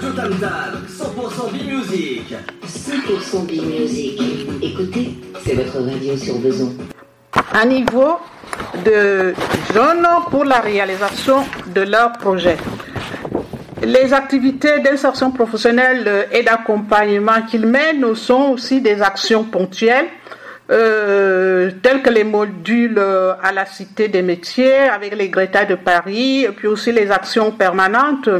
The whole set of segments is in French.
Radio Tam Tam, 100% B-Music. 100% B-Music. Écoutez, c'est votre radio sur besoin. À niveau de jeunes pour la réalisation de leur projet. Les activités d'insertion professionnelle et d'accompagnement qu'ils mènent sont aussi des actions ponctuelles, euh, telles que les modules à la Cité des métiers avec les Greta de Paris, et puis aussi les actions permanentes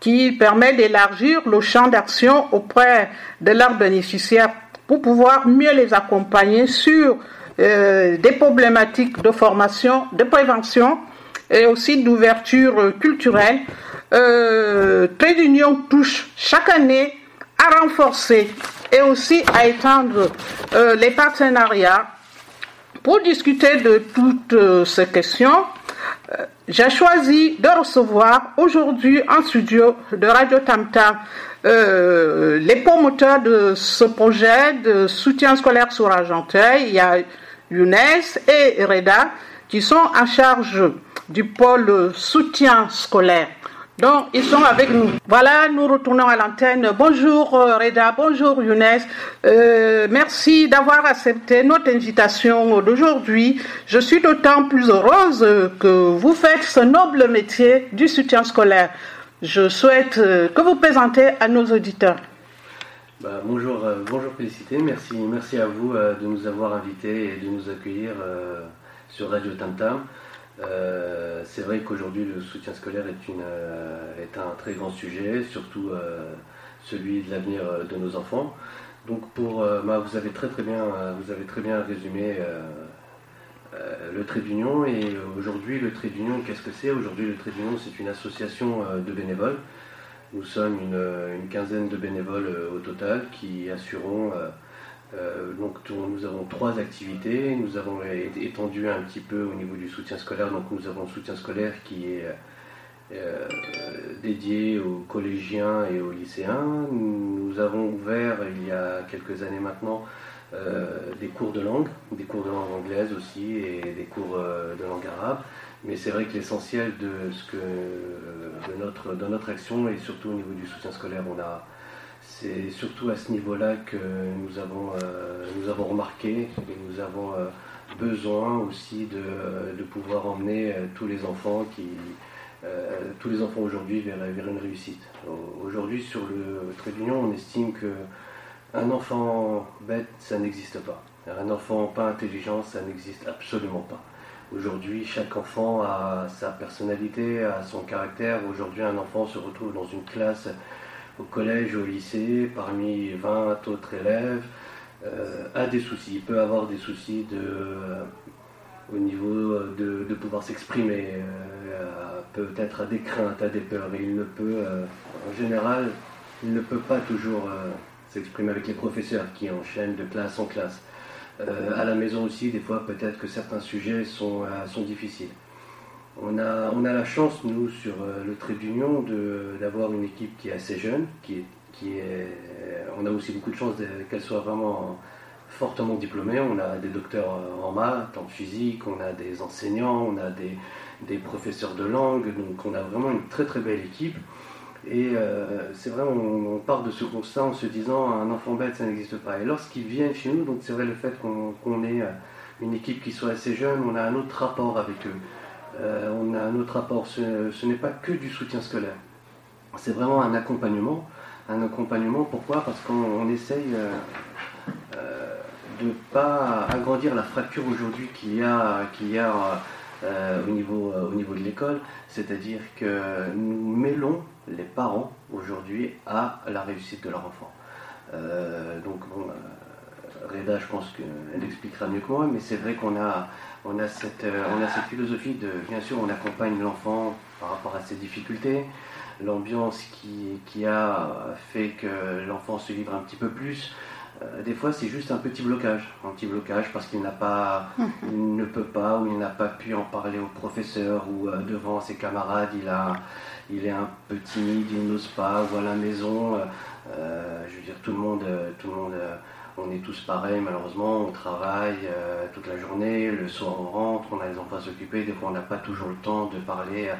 qui permettent d'élargir le champ d'action auprès de leurs bénéficiaires pour pouvoir mieux les accompagner sur euh, des problématiques de formation, de prévention et aussi d'ouverture culturelle euh, Trade Union touche chaque année à renforcer et aussi à étendre euh, les partenariats. Pour discuter de toutes euh, ces questions, j'ai choisi de recevoir aujourd'hui en studio de Radio Tam Tam euh, les promoteurs de ce projet de soutien scolaire sur Argenteuil. Il y a Younes et Reda qui sont en charge du pôle soutien scolaire. Donc, ils sont avec nous. Voilà, nous retournons à l'antenne. Bonjour euh, Reda, bonjour Younes. Euh, merci d'avoir accepté notre invitation d'aujourd'hui. Je suis d'autant plus heureuse que vous faites ce noble métier du soutien scolaire. Je souhaite euh, que vous présentez à nos auditeurs. Bah, bonjour, bonjour Félicité, merci, merci à vous de nous avoir invités et de nous accueillir sur Radio Tam. Euh, c'est vrai qu'aujourd'hui le soutien scolaire est, euh, un très grand sujet, surtout euh, celui de l'avenir de nos enfants. Donc pour, vous avez très très bien, vous avez très bien résumé le trait d'union et aujourd'hui le trait d'union, qu'est-ce que c'est? Aujourd'hui le trait d'union c'est une association de bénévoles. Nous sommes une, une quinzaine de bénévoles au total qui assurons euh, donc nous avons trois activités. Nous avons étendu un petit peu au niveau du soutien scolaire. Donc nous avons le soutien scolaire qui est euh, dédié aux collégiens et aux lycéens. Nous avons ouvert il y a quelques années maintenant euh, des cours de langue, des cours de langue anglaise aussi et des cours de langue arabe. Mais c'est vrai que l'essentiel de notre, de notre action et surtout au niveau du soutien scolaire, on a c'est surtout à ce niveau-là que nous avons, euh, remarqué et nous avons euh, besoin aussi de, pouvoir emmener euh, tous les enfants qui tous les enfants aujourd'hui vers, vers une réussite. Au- Aujourd'hui sur le trait d'union, on estime que un enfant bête, ça n'existe pas. Un enfant pas intelligent, ça n'existe absolument pas. Aujourd'hui, chaque enfant a sa personnalité, a son caractère. Aujourd'hui, un enfant se retrouve dans une classe au collège, au lycée, parmi 20 autres élèves, euh, a des soucis. Peut avoir des soucis euh, au niveau de, de pouvoir s'exprimer, euh, peut-être à des craintes, à des peurs. Et il ne peut, euh, en général, il ne peut pas toujours euh, s'exprimer avec les professeurs qui enchaînent de classe en classe. Euh, à la maison aussi, des fois, peut-être que certains sujets euh, sont difficiles. On a, on a la chance, nous, sur euh, le trait d'union, d'avoir une équipe qui est assez jeune, qui est, qui est, on a aussi beaucoup de chance qu'elle soit vraiment fortement diplômée. On a des docteurs en maths, en physique, on a des enseignants, on a des, des professeurs de langue, donc on a vraiment une très très belle équipe. Et euh, c'est vrai, on, part de ce constat en se disant un enfant bête, ça n'existe pas. Et lorsqu'ils viennent chez nous, donc c'est vrai le fait qu'on qu'on ait euh, une équipe qui soit assez jeune, on a un autre rapport avec eux. Euh, on a un autre rapport. Ce, n'est pas que du soutien scolaire. C'est vraiment un accompagnement. Un accompagnement, pourquoi? Parce qu'on on essaye euh, euh, de ne pas agrandir la fracture aujourd'hui qu'il y a, au, niveau, au niveau de l'école. C'est-à-dire que nous mêlons les parents aujourd'hui à la réussite de leur enfant. Donc, bon, Reda, je pense qu'elle expliquera mieux que moi, mais c'est vrai qu'on a, on a, cette, euh, on a cette philosophie de, bien sûr, on accompagne l'enfant par rapport à ses difficultés, l'ambiance qui, qui a fait que l'enfant se livre un petit peu plus. Euh, des fois, c'est juste un petit blocage, un petit blocage parce qu'il n'a pas, il ne peut pas ou il n'a pas pu en parler au professeur ou euh, devant ses camarades, il a, il est un peu timide, il n'ose pas, ou à la maison, euh, je veux dire, tout le monde, tout le monde on est tous pareils malheureusement, on travaille euh, toute la journée, le soir on rentre, on a les enfants à s'occuper, des fois on n'a pas toujours le temps de parler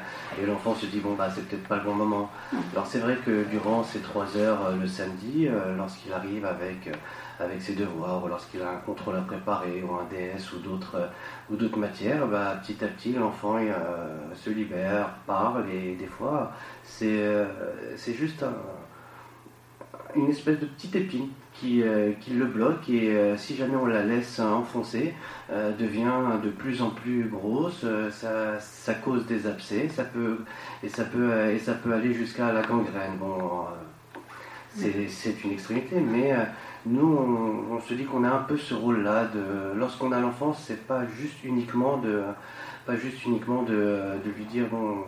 et l'enfant se dit bon bah c'est peut-être pas le bon moment. Alors c'est vrai que durant ces trois heures euh, le samedi, euh, lorsqu'il arrive avec, avec ses devoirs, ou lorsqu'il a un contrôle à préparer, ou un DS ou d'autres ou d'autres matières, bah, petit à petit l'enfant se libère, parle et des fois c'est c'est juste une espèce de petite épine euh, qui, le bloque et euh, si jamais on la laisse enfoncer, euh, devient de plus en plus grosse, ça, cause des abcès, ça peut, et, ça peut, et ça peut aller jusqu'à la gangrène. Bon, c'est une extrémité, mais nous, on, se dit qu'on a un peu ce rôle-là. Lorsqu'on a l'enfant, c'est pas juste uniquement de pas juste uniquement de, lui dire bon.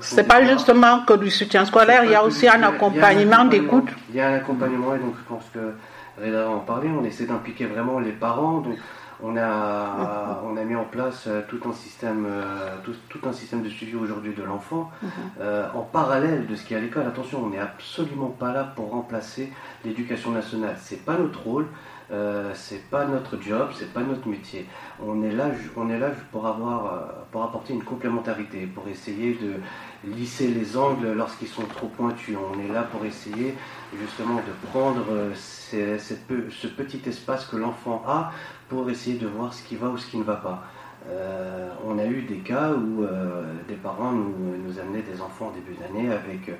C'est pas justement que du soutien scolaire, il y a aussi un accompagnement d'écoute. Il y a un accompagnement et donc je pense que Reda en parler, on essaie d'impliquer vraiment les parents. Donc on a, on a mis en place euh, tout un système, euh, tout, un système de suivi aujourd'hui de l'enfant mhm. euh, en parallèle de ce qui est à l'école. Attention, on n'est absolument pas là pour remplacer l'éducation nationale. C'est pas notre rôle. Euh, c'est pas notre job, c'est pas notre métier. On est là, on est là pour avoir, pour apporter une complémentarité, pour essayer de lisser les angles lorsqu'ils sont trop pointus. On est là pour essayer justement de prendre ce petit espace que l'enfant a pour essayer de voir ce qui va ou ce qui ne va pas. Euh, on a eu des cas où euh, des parents nous, nous, amenaient des enfants au début d'année avec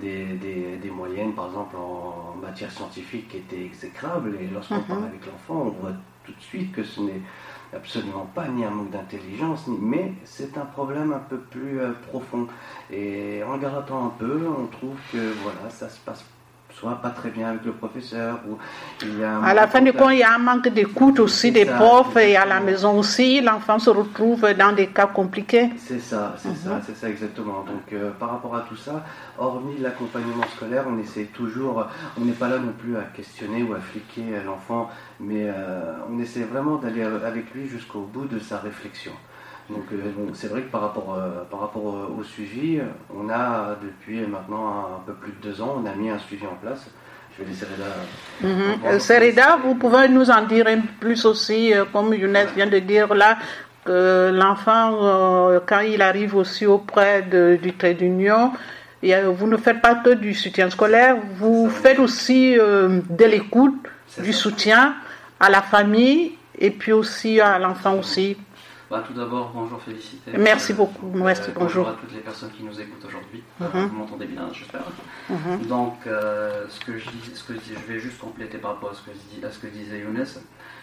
des, moyennes, par exemple en, matière scientifique, qui étaient exécrables. Et lorsqu'on mhm. parle avec l'enfant, on voit tout de suite que ce n'est absolument pas ni un manque d'intelligence, mais c'est un problème un peu plus euh, profond. Et en grattant un peu, on trouve que voilà, ça se passe soit pas très bien avec le professeur. Ou il y a à la fin du compte, il y a un manque d'écoute aussi des profs et à la maison aussi, l'enfant se retrouve dans des cas compliqués. C'est ça, c'est ça, mhm. c'est ça exactement. Donc euh, par rapport à tout ça, hormis l'accompagnement scolaire, on essaie toujours, on n'est pas là non plus à questionner ou à fliquer l'enfant, mais euh, on essaie vraiment d'aller avec lui jusqu'au bout de sa réflexion. Donc euh, c'est vrai que par rapport, euh, par rapport au suivi, on a depuis maintenant un, peu plus de deux ans, on a mis un suivi en place. Je vais laisser Reda. Mhm. vous pouvez nous en dire un plus aussi, euh, comme Younes vient de dire là, que l'enfant, quand il arrive aussi auprès du trait d'union, vous ne faites pas que du soutien scolaire, vous faites aussi de l'écoute, du soutien à la famille et puis aussi à l'enfant aussi. Bah, tout d'abord, bonjour, félicité. Merci beaucoup. Merci, euh, bonjour. à toutes les personnes qui nous écoutent aujourd'hui. Mhm. Vous m'entendez bien, j'espère. Mhm. Donc, euh, ce, que je dis, ce que je, je vais juste compléter par rapport à ce que, à ce que disait Younes,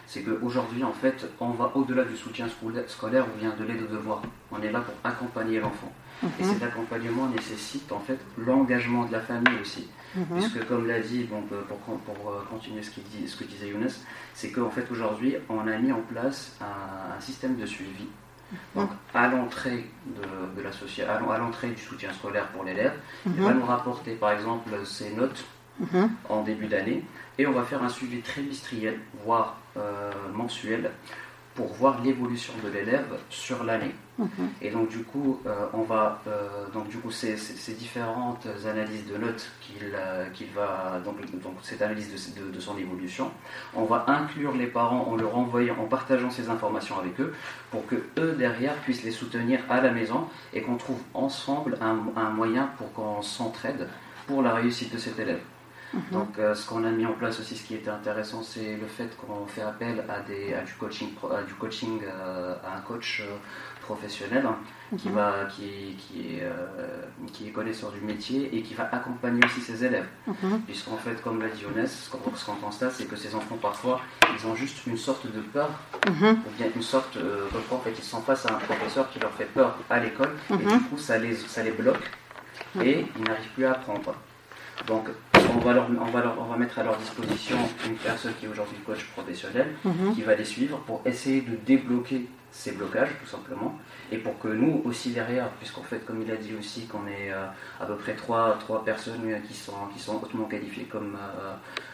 c'est qu'aujourd'hui, en fait, on va au-delà du soutien scolaire ou bien de l'aide aux devoirs. On est là pour accompagner l'enfant. Et mhm. cet accompagnement nécessite en fait l'engagement de la famille aussi. Mhm. Puisque comme l'a dit, bon, pour, pour, euh, continuer ce, dit, ce que disait Younes, c'est qu'en fait aujourd'hui on a mis en place un, système de suivi. Mhm. Donc à l'entrée de, de la à l'entrée du soutien scolaire pour l'élève, il va nous rapporter par exemple ses notes en début d'année et on va faire un suivi trimestriel, voire euh, mensuel, pour voir l'évolution de l'élève sur l'année. Mhm. Et donc du coup, euh, on va euh, donc du coup ces, différentes analyses de notes qu'il euh, qu'il va donc, donc cette analyse de, de, son évolution, on va inclure les parents en leur envoyant, en partageant ces informations avec eux, pour que eux derrière puissent les soutenir à la maison et qu'on trouve ensemble un, un moyen pour qu'on s'entraide pour la réussite de cet élève. Mhm. Donc, euh, ce qu'on a mis en place aussi, ce qui était intéressant, c'est le fait qu'on fait appel à, des, du coaching, à, du coaching, euh, à un coach euh, professionnel hein, qui, mhm. va, qui, qui, est, qui est connaisseur du métier et qui va accompagner aussi ses élèves. Mhm. Puisqu'en fait, comme l'a dit Younes, ce qu'on constate, c'est que ces enfants, parfois, ils ont juste une sorte de peur, ou bien une sorte, quoi, en fait, ils sont face à un professeur qui leur fait peur à l'école, et du coup, ça les, ça les bloque, et ils n'arrivent plus à apprendre. Donc, on va, leur, on, va on va mettre à leur disposition une personne qui est aujourd'hui coach professionnel, mhm. qui va les suivre pour essayer de débloquer ces blocages, tout simplement, et pour que nous aussi derrière, puisqu'en fait, comme il a dit aussi, qu'on est euh, à peu près trois, trois personnes euh, qui sont, qui sont hautement qualifiées comme, euh,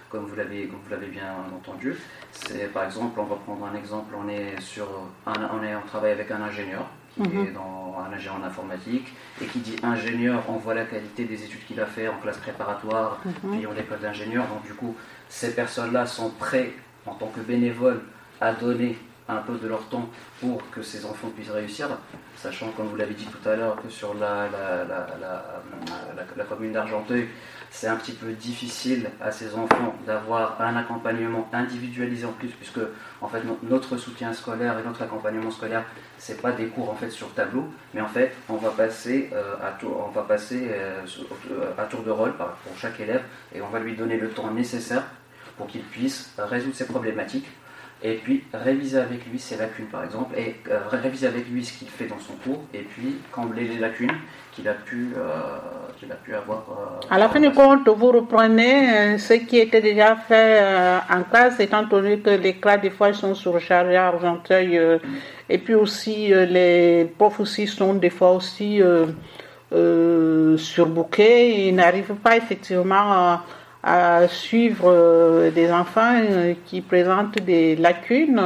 comme vous l'avez bien entendu. C'est par exemple, on va prendre un exemple, on est sur un, on est en travail avec un ingénieur qui mhm. est dans un ingénieur en informatique, et qui dit ingénieur, on voit la qualité des études qu'il a fait en classe préparatoire, mhm. puis en école d'ingénieur. Donc du coup, ces personnes-là sont prêtes en tant que bénévoles, à donner un peu de leur temps pour que ces enfants puissent réussir, sachant, comme vous l'avez dit tout à l'heure, que sur la, la, commune d'Argenteuil, c'est un petit peu difficile à ces enfants d'avoir un accompagnement individualisé en plus, puisque en fait notre soutien scolaire et notre accompagnement scolaire, c'est pas des cours en fait sur tableau, mais en fait on va passer euh, à tour, on va passer euh, à tour de rôle pour chaque élève et on va lui donner le temps nécessaire pour qu'il puisse résoudre ses problématiques et puis réviser avec lui ses lacunes par exemple, et euh, réviser avec lui ce qu'il fait dans son cours, et puis combler les lacunes qu'il a pu, euh, qu'il a pu avoir. Euh, à la fin du compte, vous reprenez ce qui était déjà fait en classe, étant donné que les classes des fois sont surchargées à Argenteuil, et puis aussi les profs aussi sont des fois aussi surbookés, ils n'arrivent pas effectivement à à suivre euh, des enfants euh, qui présentent des lacunes.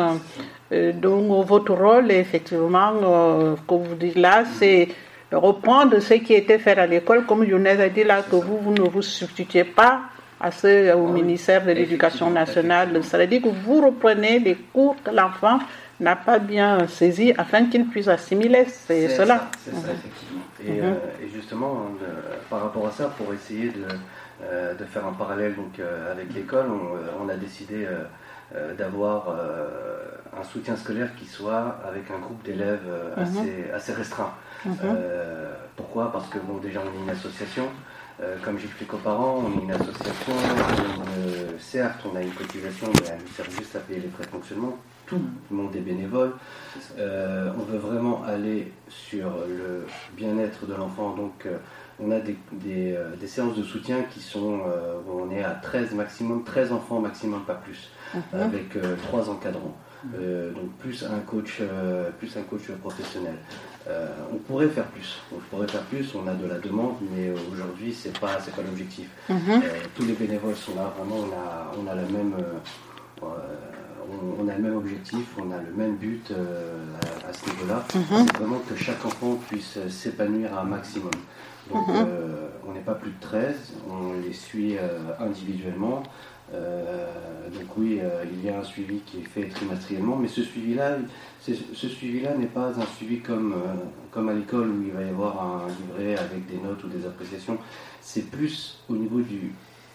Euh, donc votre rôle, effectivement, comme vous dites là, c'est reprendre ce qui était fait à l'école, comme Younes a dit là, que vous, vous ne vous substituez pas à ce, au ministère de l'Éducation nationale. Ça veut dire que vous reprenez les cours que l'enfant n'a pas bien saisi afin qu'il puisse assimiler c'est cela. C'est ça, effectivement. Et, mhm. et justement, par rapport à ça, pour essayer de euh, de faire un parallèle donc, euh, avec l'école, on, euh, a décidé d'avoir un soutien scolaire qui soit avec un groupe d'élèves mhm. assez, assez, restreint. Mhm. pourquoi? Parce que bon, déjà on est une association, comme j'explique aux parents, on est une association, certes on a une cotisation, mais elle sert juste à payer les frais de fonctionnement. Tout le monde est bénévole. on veut vraiment aller sur le bien-être de l'enfant, donc on a des, euh, des, séances de soutien qui sont, euh, où on est à 13 maximum, 13 enfants maximum, pas plus, avec euh, trois encadrants. Mhm. donc plus un coach, plus un coach professionnel. on pourrait faire plus. On pourrait faire plus. On a de la demande, mais aujourd'hui c'est pas c'est pas l'objectif. Mhm. tous les bénévoles sont là. Vraiment, on a on a la même on, a le même objectif, on a le même but à, à, ce niveau-là. C'est vraiment que chaque enfant puisse s'épanouir à un maximum. Donc mhm. euh, on n'est pas plus de 13, on les suit euh, individuellement. Euh, donc oui, il y a un suivi qui est fait trimestriellement, mais ce suivi-là, ce suivi-là n'est pas un suivi comme, comme à l'école où il va y avoir un livret avec des notes ou des appréciations. C'est plus au niveau du,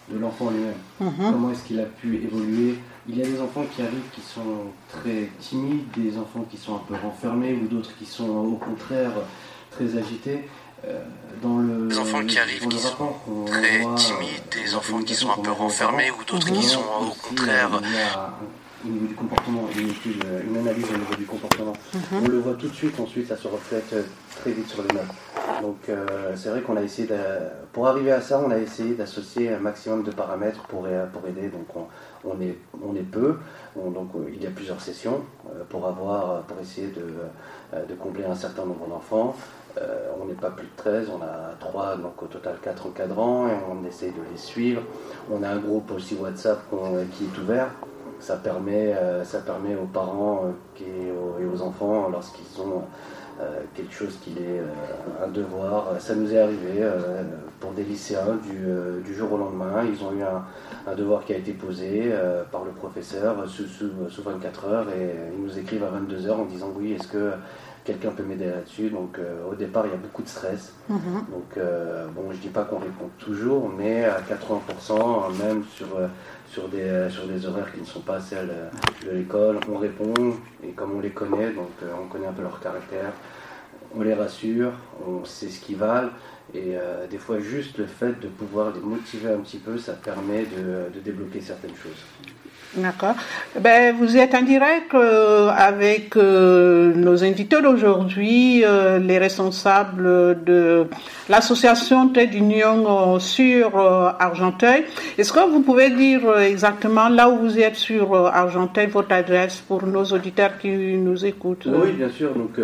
de l'enfant lui-même. Mhm. Comment est-ce qu'il a pu évoluer? Il y a des enfants qui arrivent qui sont très timides, des enfants qui sont un peu renfermés ou d'autres qui sont au contraire très agités. Euh, dans le, des enfants qui arrivent qui sont très timides, des enfants qui sont un peu renfermés ou d'autres qui sont au contraire au niveau du comportement, une, une analyse au niveau du comportement. Mhm. On le voit tout de suite, ensuite ça se reflète euh, très vite sur les notes. Donc euh, c'est vrai qu'on a essayé, de, pour arriver à ça, on a essayé d'associer un maximum de paramètres pour, pour aider. Donc on, on, est, on est peu, donc il y a plusieurs sessions pour, avoir, pour essayer de, de combler un certain nombre d'enfants. Euh, on n'est pas plus de 13, on a 3, donc au total 4 encadrants, et on essaye de les suivre. On a un groupe aussi WhatsApp qui est ouvert. Ça permet, euh, ça permet aux parents euh, et aux, enfants, lorsqu'ils ont quelque chose qui est un devoir, ça nous est arrivé pour des lycéens du, jour au lendemain. Ils ont eu un, devoir qui a été posé par le professeur sous, sous, 24 heures et ils nous écrivent à 22 heures en disant oui, est-ce que quelqu'un peut m'aider là-dessus. Donc euh, au départ, il y a beaucoup de stress. Mhm. Donc euh, bon, je dis pas qu'on répond toujours, mais à 80%, même sur, euh, sur, des, sur des horaires qui ne sont pas celles de l'école, on répond. Et comme on les connaît, donc on connaît un peu leur caractère, on les rassure, on sait ce qu'ils valent. Et des fois, juste le fait de pouvoir les motiver un petit peu, ça permet de, de débloquer certaines choses. D'accord. Ben, vous êtes en direct euh, avec euh, nos invités d'aujourd'hui, euh, les responsables de l'association Tête d'Union sur Argenteuil. Est-ce que vous pouvez dire exactement là où vous êtes sur Argenteuil, votre adresse pour nos auditeurs qui nous écoutent? Oui, bien sûr. Donc,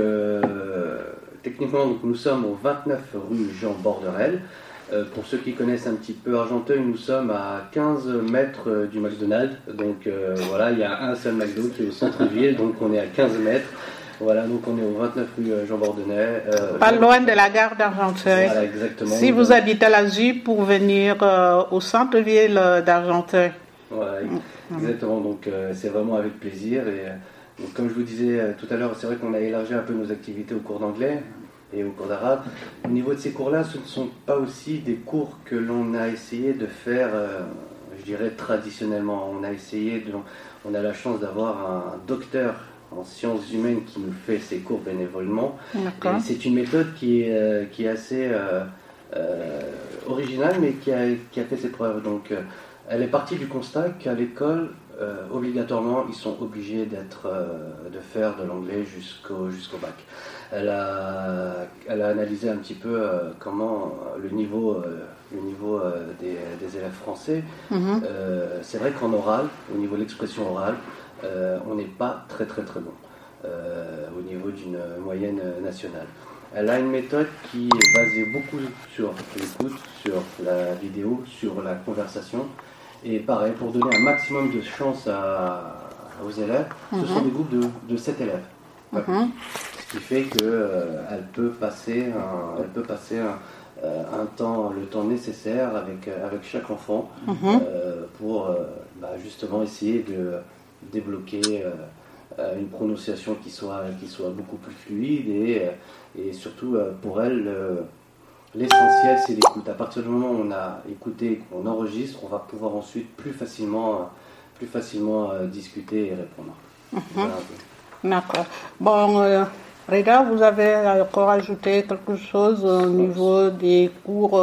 techniquement, donc, nous sommes au 29 rue Jean Borderel. Euh, pour ceux qui connaissent un petit peu Argenteuil, nous sommes à 15 mètres euh, du McDonald's. Donc euh, voilà, il y a un seul McDo qui est au centre-ville, donc on est à 15 mètres. Voilà, donc on est au 29 rue Jean Bordenay. Pas loin de la gare d'Argenteuil. Voilà, exactement. Si vous habitez à la ZU pour venir au centre-ville d'Argenteuil. Voilà, exactement. Donc c'est vraiment avec plaisir. Et comme je vous disais tout à l'heure, c'est vrai qu'on a élargi un peu nos activités au cours d'anglais et au cours d'arabe. Au niveau de ces cours-là, ce ne sont pas aussi des cours que l'on a essayé de faire, je dirais, traditionnellement. On a essayé de, on a la chance d'avoir un docteur en sciences humaines qui nous fait ses cours bénévolement. C'est une méthode qui est, euh, qui est assez euh, euh, originale, mais qui a, qui a, fait ses preuves. Donc, elle est partie du constat qu'à l'école, obligatoirement, ils sont obligés d'être, de faire de l'anglais jusqu'au jusqu'au bac. Elle a, elle a analysé un petit peu comment le niveau, le niveau des, des, élèves français. Mhm. c'est vrai qu'en oral, au niveau de l'expression orale, euh, on n'est pas très très très bon euh, au niveau d'une moyenne nationale. Elle a une méthode qui est basée beaucoup sur l'écoute, sur la vidéo, sur la conversation. Et pareil, pour donner un maximum de chance aux élèves, ce sont mhm. des groupes de, de 7 élèves. Mhm. Ce qui fait qu'elle euh, peut passer, un, elle peut passer un, temps, le temps nécessaire avec, avec chaque enfant mhm. pour bah, justement essayer de débloquer euh, euh, une prononciation qui soit, qui soit beaucoup plus fluide et, euh, et surtout pour elle, l'essentiel c'est l'écoute. À partir du moment où on a écouté, qu'on enregistre, on va pouvoir ensuite plus facilement, plus facilement discuter et répondre. Mhm. D'accord. Bon, Reda, vous avez encore ajouté quelque chose au niveau des cours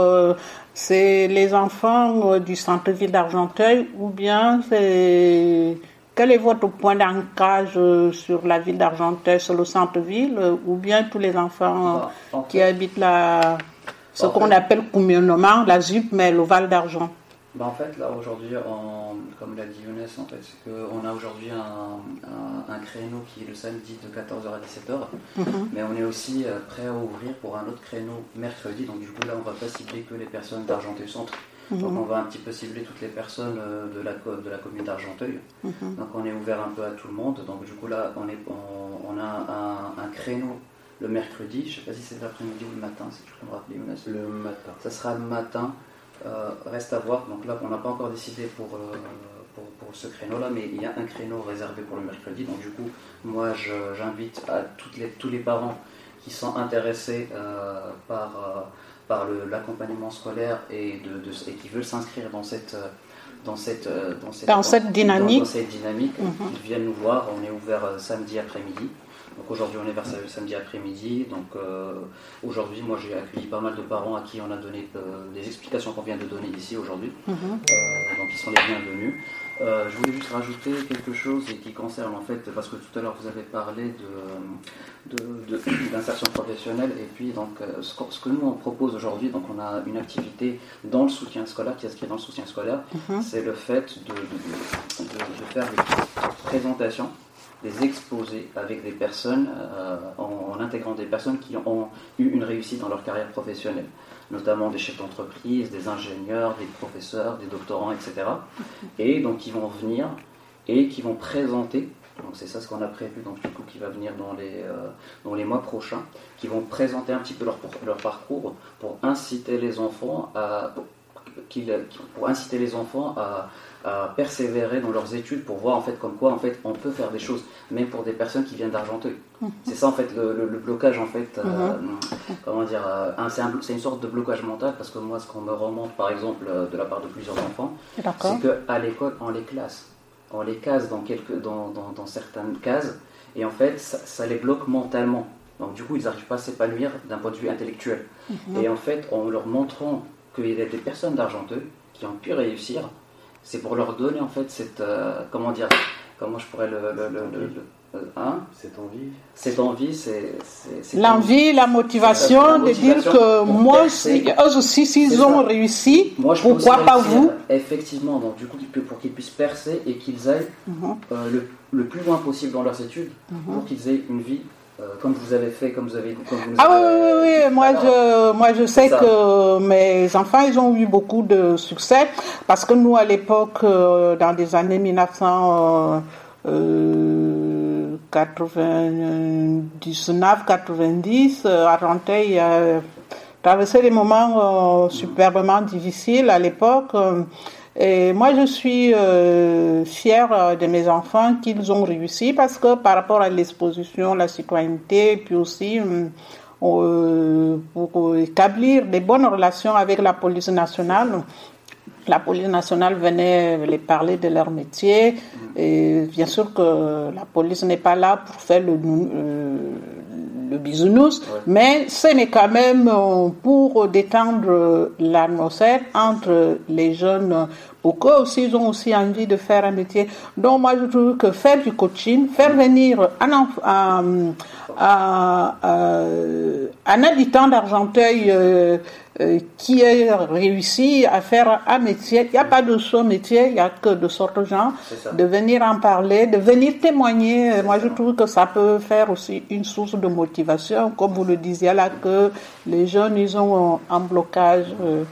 C'est les enfants du centre-ville d'Argenteuil ou bien c'est quel est votre point d'ancrage euh, sur la ville d'Argenteuil, sur le centre-ville, euh, ou bien tous les enfants bah, qui habitent la, ce qu'on appelle communément la ZUP, mais le Val d'Argent bah, En fait, là aujourd'hui, comme l'a dit Younes, en fait, c'est qu'on a aujourd'hui un, créneau qui est le samedi de 14h à 17h, mhm. mais on est aussi euh, prêt à ouvrir pour un autre créneau mercredi. Donc du coup, là, on ne va pas cibler que les personnes d'Argenteuil Centre. Donc on va un petit peu cibler toutes les personnes euh, de la, de la commune d'Argenteuil. Mhm. Donc on est ouvert un peu à tout le monde. Donc du coup là, on, est, on, a un, créneau le mercredi. Je ne sais pas si c'est l'après-midi ou le matin, si tu peux me rappeler, Le matin. Ça sera le matin. Euh, reste à voir. Donc là, on n'a pas encore décidé pour, euh, pour, pour, ce créneau-là, mais il y a un créneau réservé pour le mercredi. Donc du coup, moi, j'invite à toutes les, tous les parents qui sont intéressés par par l'accompagnement scolaire et, de, et qui veulent s'inscrire dans cette, dans cette, dans cette, dans cette dynamique, dans, cette dynamique ils viennent nous voir. On est ouvert euh, samedi après-midi. Donc aujourd'hui, on est vers samedi après-midi. Donc euh, aujourd'hui, moi j'ai accueilli pas mal de parents à qui on a donné euh, des explications qu'on vient de donner ici aujourd'hui. Mhm. donc ils sont les bienvenus. Euh, je voulais juste rajouter quelque chose qui concerne en fait, parce que tout à l'heure vous avez parlé d'insertion de, professionnelle, et puis donc euh, ce, que, nous on propose aujourd'hui, donc on a une activité dans le soutien scolaire, qui inscrit dans le soutien scolaire, mhm. c'est le fait de, faire des présentations, des exposés avec des personnes, euh, en, intégrant des personnes qui ont eu une réussite dans leur carrière professionnelle notamment des chefs d'entreprise, des ingénieurs, des professeurs, des doctorants, etc. Et donc qui vont venir et qui vont présenter, donc c'est ça ce qu'on a prévu, donc du coup qui va venir dans les, euh, dans les mois prochains, qui vont présenter un petit peu leur, leur parcours pour inciter les enfants à, pour inciter les enfants à, à persévérer dans leurs études pour voir en fait comme quoi en fait on peut faire des choses même pour des personnes qui viennent d'Argenteuil. Mhm. C'est ça en fait le, blocage en fait euh, mhm. comment dire euh, c'est une sorte de blocage mental parce que moi ce qu'on me remonte par exemple euh, de la part de plusieurs enfants c'est que à l'école on les classe on les case dans quelques dans, dans, certaines cases et en fait ça, les bloque mentalement donc du coup ils n'arrivent pas à s'épanouir d'un point de vue intellectuel mhm. et en fait en leur montrant qu'il y a des personnes d'Argenteuil qui ont pu réussir c'est pour leur donner en fait cette euh, comment dire comment je pourrais le, euh, hein? Cette envie. Cette envie c'est l'envie la motivation de dire que moi eux aussi s'ils ont réussi pourquoi pas vous? effectivement donc du coup pour qu'ils puissent percer et qu'ils aillent mhm. euh, le, le, plus loin possible dans leurs études mhm. pour qu'ils aient une vie comme vous avez fait, comme vous avez. Comme vous ah oui, oui, oui, moi je, moi je sais que mes enfants, ils ont eu beaucoup de succès parce que nous, à l'époque, euh, dans les années 1999, 90, euh, à Renteuil, traversé des moments superbement difficiles à l'époque. Moi, je suis euh, fière de mes enfants qu'ils ont réussi parce que par rapport à l'exposition, la citoyenneté, puis aussi euh, pour établir des bonnes relations avec la police nationale, la police nationale venait les parler de leur métier. Et bien sûr que la police n'est pas là pour faire le, euh, le bisounours, mais ce n'est quand même euh, pour détendre l'atmosphère entre les jeunes, pour qu'eux aussi ils ont aussi envie de faire un métier. Donc moi je trouve que faire du coaching, faire venir un, un, un habitant d'Argenteuil euh, euh, qui a réussi à faire un métier. Il n'y a pas de son métier, il n'y a que de sortes de gens. De venir en parler, de venir témoigner. Moi, je trouve que ça peut faire aussi une source de motivation. Comme vous le disiez là, que les jeunes, ils ont un blocage euh,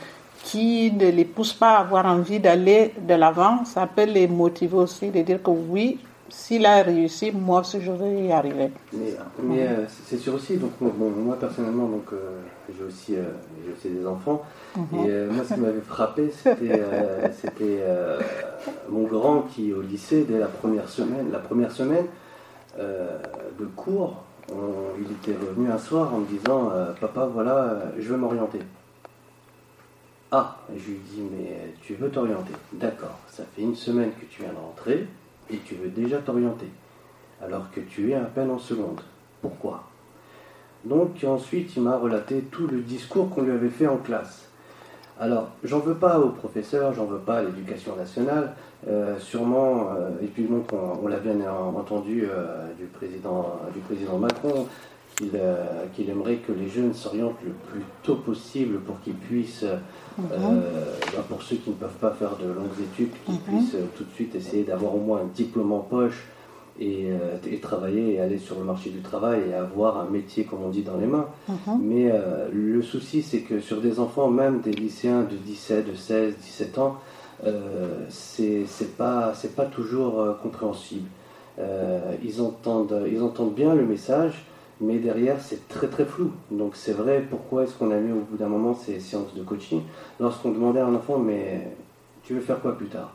qui ne les pousse pas à avoir envie d'aller de l'avant. Ça peut les motiver aussi de dire que oui, s'il a réussi, moi aussi je vais y arriver. Mais, euh, c'est sûr aussi, donc moi personnellement, donc euh, j'ai aussi, euh, aussi des enfants, mhm. et moi ce qui m'avait frappé, c'était mon grand qui au lycée dès la première semaine, la première semaine de cours, il était revenu un soir en me disant, papa voilà, je veux m'orienter. Ah, je lui dis, mais tu veux t'orienter? D'accord, ça fait une semaine que tu viens de rentrer, et tu veux déjà t'orienter, alors que tu es à peine en seconde. Pourquoi? Donc ensuite, il m'a relaté tout le discours qu'on lui avait fait en classe. Alors, j'en veux pas au professeur, j'en veux pas à l'éducation nationale, euh, sûrement, euh, et puis donc on, l'a bien entendu euh, du, président, du président Macron, qu'il aimerait que les jeunes s'orientent le plus tôt possible pour qu'ils puissent Mhm. Bah, pour ceux qui ne peuvent pas faire de longues études, qui mhm. puissent tout de suite essayer d'avoir au moins un diplôme en poche et, euh, et, travailler et aller sur le marché du travail et avoir un métier, comme on dit, dans les mains. Mhm. Mais le souci, c'est que sur des enfants, même des lycéens de 17, de 16, 17 ans, c'est pas, pas toujours compréhensible. ils, entendent, ils entendent bien le message, mais derrière c'est très très flou. Donc c'est vrai, pourquoi est-ce qu'on a mis au bout d'un moment ces séances de coaching? Lorsqu'on demandait à un enfant, mais tu veux faire quoi plus tard?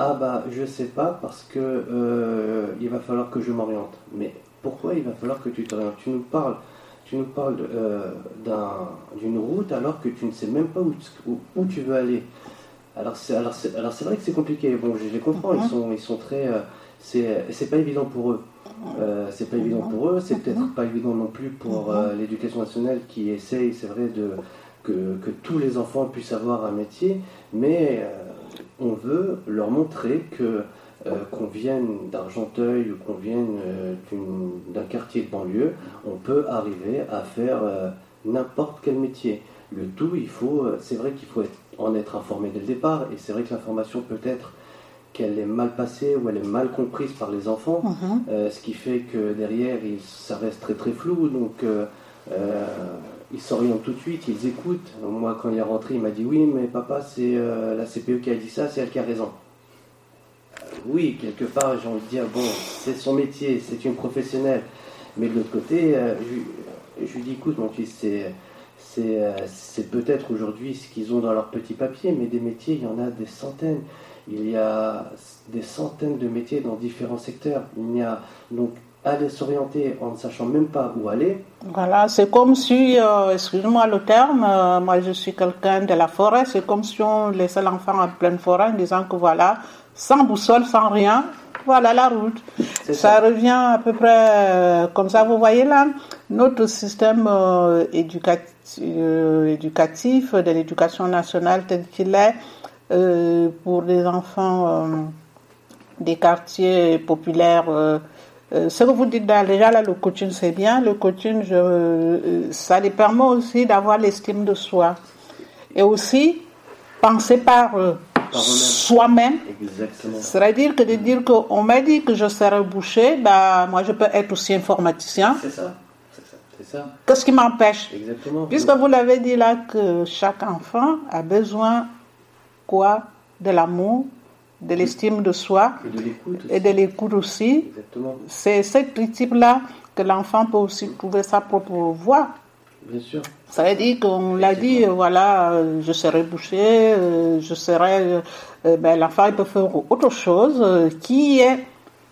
Ah bah je sais pas parce que euh, il va falloir que je m'oriente. Mais pourquoi il va falloir que tu t'orientes Tu nous parles, tu nous parles euh, d'une route alors que tu ne sais même pas où, où, tu veux aller. Alors c'est alors c'est vrai que c'est compliqué. Bon, je les comprends, ils sont ils sont très euh, c'est pas évident pour eux. Euh, c'est pas évident pour eux, c'est peut-être pas évident non plus pour l'éducation nationale qui essaye, c'est vrai, de, que, que, tous les enfants puissent avoir un métier, mais euh, on veut leur montrer que qu'on vienne d'Argenteuil ou qu'on vienne d'un quartier de banlieue, on peut arriver à faire n'importe quel métier. Le tout, il faut, c'est vrai qu'il faut en être informé dès le départ, et c'est vrai que l'information peut être qu'elle est mal passée ou elle est mal comprise par les enfants, mhm. euh, ce qui fait que derrière, ça reste très très flou. Donc, euh, euh, ils s'orientent tout de suite, ils écoutent. moi, quand il est rentré, il m'a dit Oui, mais papa, c'est la CPE qui a dit ça, c'est elle qui a raison. oui, quelque part, j'ai envie de dire Bon, c'est son métier, c'est une professionnelle. Mais de l'autre côté, je, je, lui dis Écoute, mon fils, c'est. Peut-être aujourd'hui ce qu'ils ont dans leur petit papier, mais des métiers, il y en a des centaines. Il y a des centaines de métiers dans différents secteurs. Il y a donc aller s'orienter en ne sachant même pas où aller. Voilà, c'est comme si, euh, excusez-moi le terme, euh, moi je suis quelqu'un de la forêt, c'est comme si on laissait l'enfant en pleine forêt en disant que voilà, sans boussole, sans rien, voilà la route. Ça, revient à peu près euh, comme ça. Vous voyez là, notre système éducatif, éducatif de l'éducation nationale tel qu'il est, euh, pour les enfants euh, des quartiers populaires. Euh, ce que vous dites déjà là, le coaching c'est bien. Le coaching, je, ça les permet aussi d'avoir l'estime de soi et aussi penser par soi-même. C'est-à-dire que de dire qu'on m'a dit que je serais boucher, bah, moi je peux être aussi informaticien. C'est ça. ça. Qu'est-ce qui m'empêche? Puisque vous l'avez dit là que chaque enfant a besoin quoi? De l'amour, de l'estime de soi et de l'écoute aussi. C'est ce principe-là que l'enfant peut aussi trouver sa propre voie. Bien sûr. Ça veut dire qu'on l'a dit, voilà, je serai bouché, je serai. ben, l'enfant, il peut faire autre chose qui est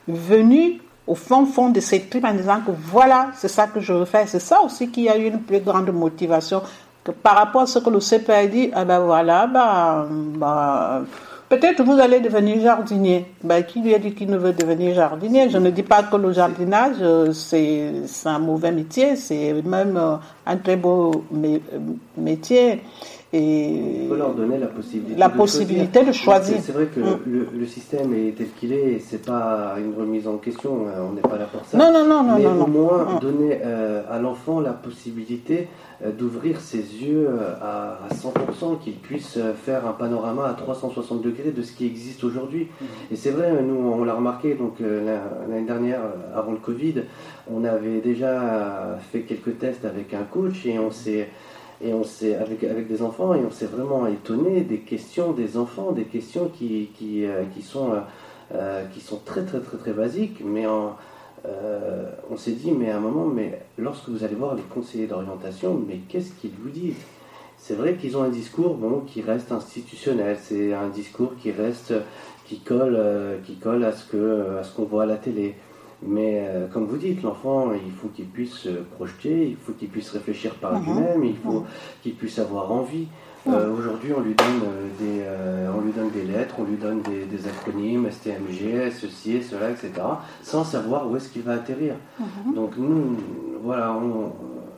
venu au fond, fond de ses tripes en disant que voilà, c'est ça que je veux faire. C'est ça aussi qui a eu une plus grande motivation que par rapport à ce que le CP a dit, ah ben voilà, bah, bah peut-être vous allez devenir jardinier. Ben, qui lui a dit qu'il ne veut devenir jardinier? Je ne dis pas que le jardinage, euh, c'est un mauvais métier, c'est même euh, un très beau métier. Il faut leur donner la possibilité, la de, possibilité choisir. de choisir. C'est vrai que mm. le, système est tel qu'il est, et c'est pas une remise en question, hein, on n'est pas là pour ça. Non, non, non, Mais non, au moins mm. donner euh, à l'enfant la possibilité euh, d'ouvrir ses yeux euh, à, 100%, qu'il puisse faire un panorama à 360 degrés de ce qui existe aujourd'hui. Mm. Et c'est vrai, nous on l'a remarqué, donc l'année dernière, avant le Covid, on avait déjà fait quelques tests avec un coach et on s'est et on s'est avec, avec des enfants et on s'est vraiment étonné des questions des enfants, des questions qui, qui, euh, qui sont, euh, euh, qui sont très très très très basiques, mais on s'est dit mais à un moment, mais lorsque vous allez voir les conseillers d'orientation, mais qu'est-ce qu'ils vous disent? C'est vrai qu'ils ont un discours bon, qui reste institutionnel, c'est un discours qui reste qui colle, qui colle à ce que à ce qu'on voit à la télé. Mais euh, comme vous dites, l'enfant, il faut qu'il puisse se projeter, il faut qu'il puisse réfléchir par mhm. lui-même, il faut qu'il puisse avoir envie. Euh, aujourd'hui, on, lui donne euh, des, on lui donne des lettres, on lui donne des, acronymes, STMG, ceci et cela, etc., sans savoir où est-ce qu'il va atterrir. Mhm. Donc nous, voilà,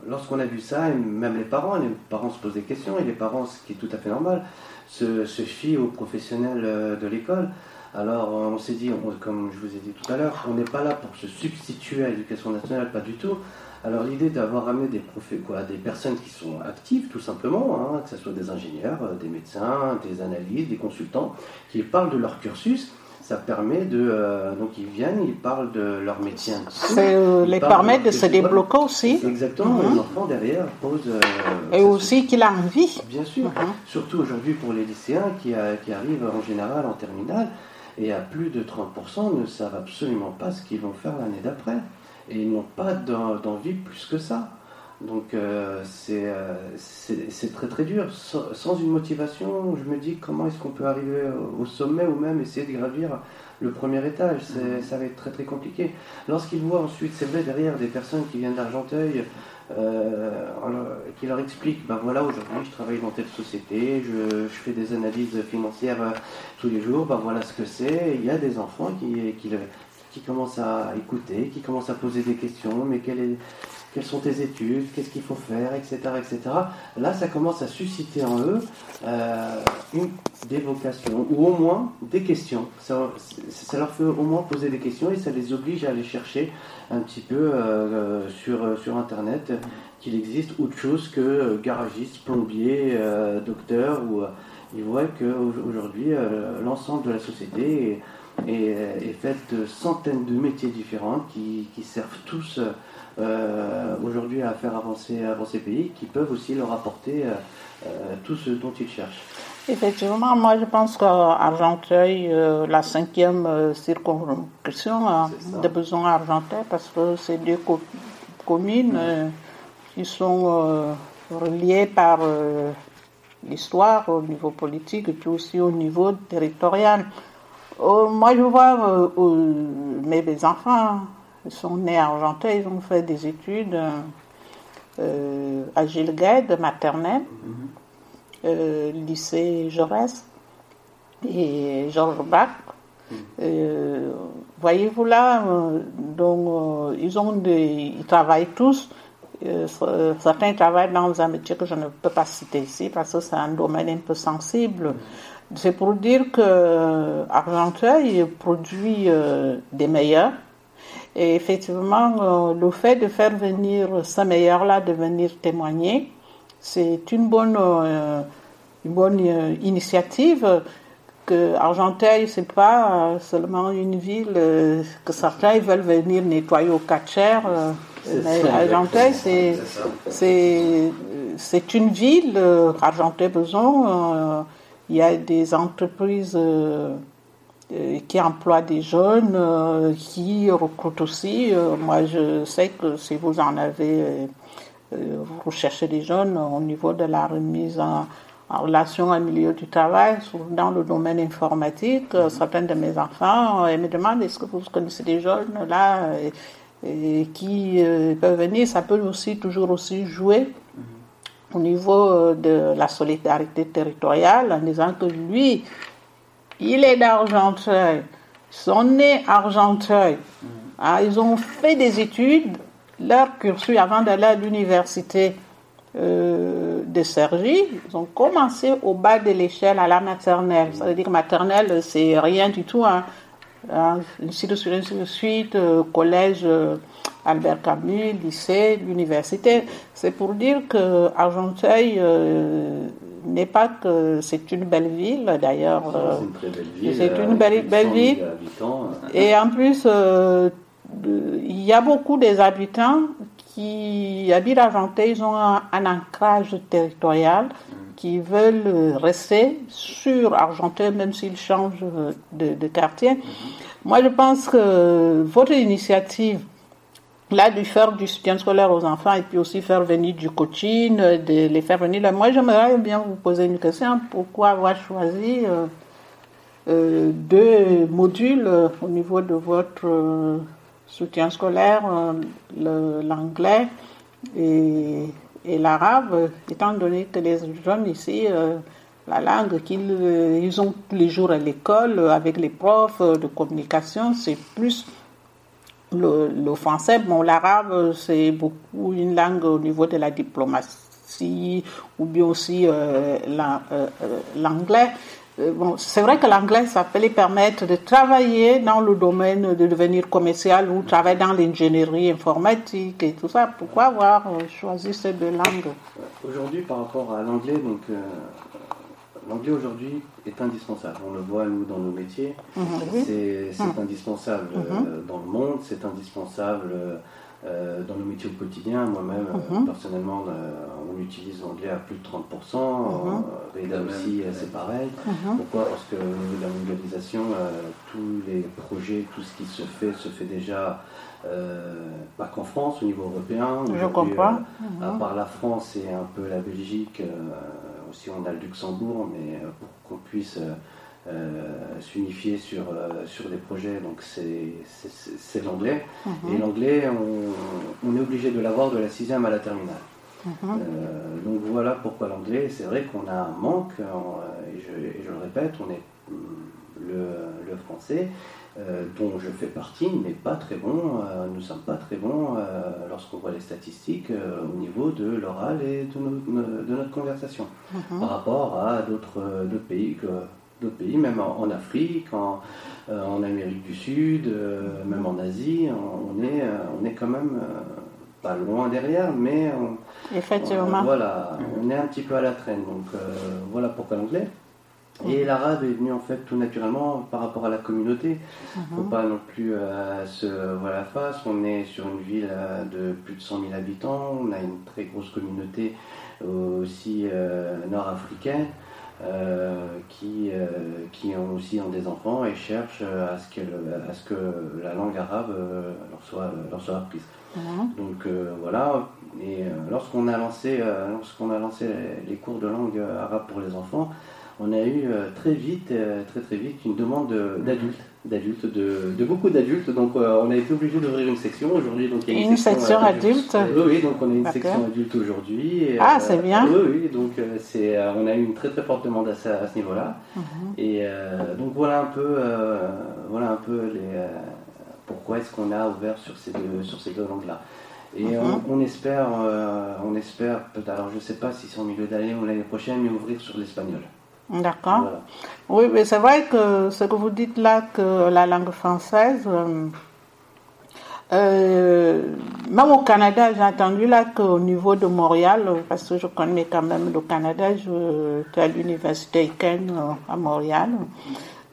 lorsqu'on a vu ça, même les parents, les parents se posent des questions, et les parents, ce qui est tout à fait normal, se, se fient aux professionnels de l'école. Alors on s'est dit, comme je vous ai dit tout à l'heure, on n'est pas là pour se substituer à l'éducation nationale, pas du tout. Alors l'idée d'avoir amené des, quoi, des personnes qui sont actives tout simplement, hein, que ce soit des ingénieurs, euh, des médecins, des analystes, des consultants, qui parlent de leur cursus, ça permet de... Euh, donc ils viennent, ils parlent de leur métier. Ça euh, les permet de, se débloquer aussi. Exactement, mhm. les enfants derrière posent... Et aussi qu'il a envie. Bien sûr, mhm. surtout aujourd'hui pour les lycéens qui, qui arrivent en général en terminale et à plus de 30% ne savent absolument pas ce qu'ils vont faire l'année d'après. Et ils n'ont pas d'envie plus que ça. Donc euh, euh, c'est très très dur. Sans, une motivation, je me dis comment est-ce qu'on peut arriver au sommet ou même essayer de gravir le premier étage. Ça va être très très compliqué. Lorsqu'ils voient ensuite, c'est vrai, derrière des personnes qui viennent d'Argenteuil, euh, qui leur explique, ben voilà, aujourd'hui je travaille dans telle société, je, fais des analyses financières euh, tous les jours, ben voilà ce que c'est. Il y a des enfants qui, qui, qui commencent à écouter, qui commencent à poser des questions, mais quelle est, quelles sont tes études, qu'est-ce qu'il faut faire, etc., etc. Là, ça commence à susciter en eux euh, une, des vocations, ou au moins des questions. Ça, ça, leur fait au moins poser des questions et ça les oblige à aller chercher un petit peu euh, euh, sur, sur Internet qu'il existe autre chose que garagiste, plombier, docteur, ou ils voient qu'aujourd'hui, l'ensemble de la société est, faite de centaines de métiers différents qui servent tous euh, aujourd'hui à faire avancer, avancer pays qui peuvent aussi leur apporter euh, euh, tout ce dont ils cherchent. Effectivement, moi je pense qu'Argenteuil, la cinquième circonscription a des besoins Argenteuil parce que c'est deux communes qui sont reliées par l'histoire au niveau politique et puis aussi au niveau territorial. moi je vois mes enfants ils sont nés à Argenteuil, ils ont fait des études euh, à Gilguet, maternelle, mhm. euh, lycée Jaurès et Georges Bach. Mhm. Euh, voyez-vous là, donc ils ont des, ils travaillent tous. certains travaillent dans un métier que je ne peux pas citer ici parce que c'est un domaine un peu sensible. C'est pour dire que Argenteuil produit des meilleurs et effectivement, euh, le fait de faire venir sa meilleure-là, de venir témoigner, c'est une bonne, euh, une bonne euh, initiative que Argenteuil, c'est pas seulement une ville que certains veulent venir nettoyer au catcher. Argenteuil, c'est, une ville, Argenteuil-Beson, il y a des entreprises qui emploie des jeunes, euh, qui recrutent aussi. Euh, moi, je sais que si vous en avez rechercher des jeunes au niveau de la remise en, relation au milieu du travail, dans le domaine informatique. Certains de mes enfants me demandent est-ce que vous connaissez des jeunes là qui peuvent venir? Ça peut aussi toujours aussi jouer au niveau de la solidarité territoriale en disant que lui, il est d'Argenteuil, son nés Argenteuil. Ah, ils ont fait des études, leur cursus avant d'aller à l'université euh, de Sergi, ils ont commencé au bas de l'échelle à la maternelle. Ça veut dire maternelle, c'est rien du tout. Hein. De suite euh, collège euh, Albert Camus, lycée, l'université. C'est pour dire que Argenteuil n'est pas que c'est une belle ville, d'ailleurs. C'est une, belle, belle ville. Et en plus, il y a beaucoup des habitants qui habitent à ils ont un, ancrage territorial, qui veulent rester sur Argenteuil, même s'ils changent de, quartier. Moi, je pense que votre initiative, là, de faire du soutien scolaire aux enfants et puis aussi faire venir du coaching, de les faire venir. Moi, j'aimerais bien vous poser une question. Pourquoi avoir choisi euh, euh, deux modules euh, au niveau de votre soutien scolaire, euh, l'anglais et, l'arabe, étant donné que les jeunes ici, euh, la langue qu'ils euh, ils ont tous les jours à l'école avec les profs de communication, c'est plus le, français. Bon, l'arabe, c'est beaucoup une langue au niveau de la diplomatie ou bien aussi l'anglais. Euh, bon, c'est vrai que l'anglais, ça peut les permettre de travailler dans le domaine de devenir commercial ou travailler dans l'ingénierie informatique et tout ça. Pourquoi avoir euh, choisi ces deux langues? Aujourd'hui, par rapport à l'anglais, donc euh, l'anglais aujourd'hui est indispensable. On le voit nous dans nos métiers. Mhm. c'est mhm. indispensable mhm. dans le monde, c'est indispensable euh, dans nos métiers au quotidien, moi-même, euh, personnellement, euh, on utilise l'anglais à plus de 30%. Mm aussi, c'est pareil. Pourquoi? Parce que la mondialisation, tous les projets, tout ce qui se fait, se fait déjà pas qu'en France, au niveau européen. Je comprends. À part la France et un peu la Belgique, aussi on a le Luxembourg, mais pour qu'on puisse euh, s'unifier sur, euh, sur des projets, donc c'est l'anglais. Mhm. Et l'anglais, on, est obligé de l'avoir de la sixième à la terminale. Mhm. Euh, donc voilà pourquoi l'anglais, c'est vrai qu'on a un manque, et, je, le répète, on est le, français, dont je fais partie, n'est pas très bon. nous ne sommes pas très bons lorsqu'on voit les statistiques au niveau de l'oral et de, de, notre conversation mhm. par rapport à d'autres pays que d'autres pays, même en, Afrique, euh, en, Amérique du Sud, euh, même en Asie, on, est, euh, on est quand même pas loin derrière, mais on, Effectivement. voilà, on est un petit peu à la traîne. Donc voilà pourquoi l'anglais. Et l'arabe est venu en fait tout naturellement par rapport à la communauté. Il ne faut mhm. pas non plus se voir la face. On est sur une ville de plus de 100 000 habitants. On a une très grosse communauté aussi nord-africaine. Euh, qui, euh, qui ont aussi ont des enfants et cherchent à ce que, à ce que la langue arabe euh, leur, soit, leur soit apprise. Mhm. Donc voilà, et lorsqu'on a lancé, lorsqu'on a lancé les, cours de langue arabe pour les enfants, on a eu très vite, très très vite, une demande d'adultes d'adultes, de, beaucoup d'adultes. Donc euh, on a été obligé d'ouvrir une section aujourd'hui. Donc il y a une, section, adulte. Oui, oui, donc on a une section adulte aujourd'hui. Ah, euh, c'est bien. Oui, oui, donc euh, c'est, on a eu une très très forte demande à, ce niveau-là. Mhm. Et donc voilà un peu, voilà un peu les, pourquoi est-ce qu'on a ouvert sur ces deux, sur ces deux langues-là. Et mhm. on, espère, on espère, alors je sais pas si c'est en milieu d'année ou l'année prochaine, mais ouvrir sur l'espagnol. D'accord. Oui, mais c'est vrai que ce que vous dites là, que la langue française, euh, euh, même au Canada, j'ai entendu là qu'au niveau de Montréal, parce que je connais quand même le Canada, je suis à l'université Ken euh, à Montréal,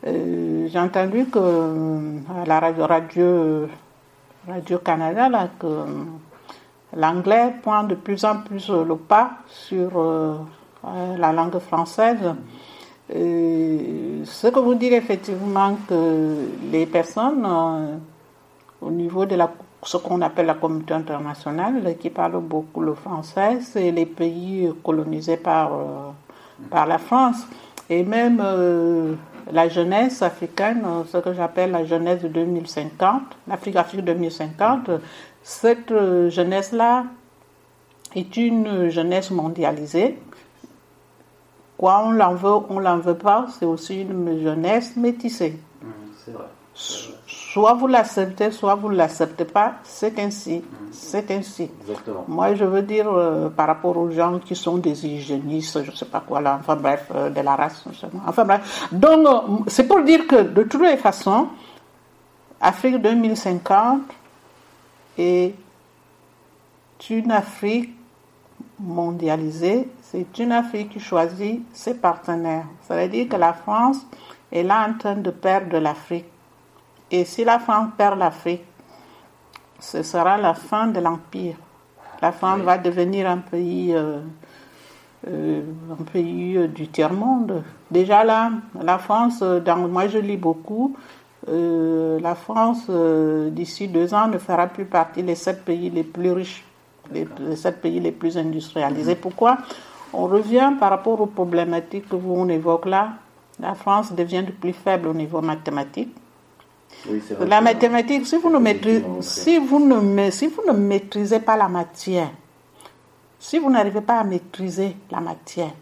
j'ai entendu que à la radio, radio, radio Canada, là, que l'anglais prend de plus en plus le pas sur la langue française. Ce que vous dites effectivement que les personnes euh, au niveau de la ce qu'on appelle la communauté internationale, qui parle beaucoup le français, c'est les pays colonisés par, euh, par la France. Et même euh, la jeunesse africaine, ce que j'appelle la jeunesse de 2050, l'Afrique Afrique 2050, cette jeunesse-là est une jeunesse mondialisée. Quoi, on l'en veut, on l'en veut pas, c'est aussi une jeunesse métissée. Mmh, c'est vrai. Soit vous l'acceptez, soit vous ne l'acceptez pas, c'est ainsi. C'est ainsi. Exactement. Moi, je veux dire, euh, par rapport aux gens qui sont des hygiénistes, je ne sais pas quoi là, enfin bref, euh, de la race, enfin bref. Donc, euh, c'est pour dire que de toutes les façons, Afrique 2050 est une Afrique mondialisée, c'est une Afrique qui choisit ses partenaires. Ça veut dire que la France est là en train de perdre l'Afrique. Et si la France perd l'Afrique, ce sera la fin de l'Empire. La France va devenir un pays, euh, euh, un pays euh, du tiers-monde. Déjà là, la France, dans, moi je lis beaucoup, la France, d'ici deux ans, ne fera plus partie des sept pays les plus riches, les, les sept pays les plus industrialisés. Pourquoi? On revient par rapport aux problématiques que vous on évoque là. La France devient de plus faible au niveau mathématique la mathématique, si vous, ne maîtrisez, si, vous ne, si vous ne maîtrisez pas la matière, si vous n'arrivez pas à maîtriser la matière,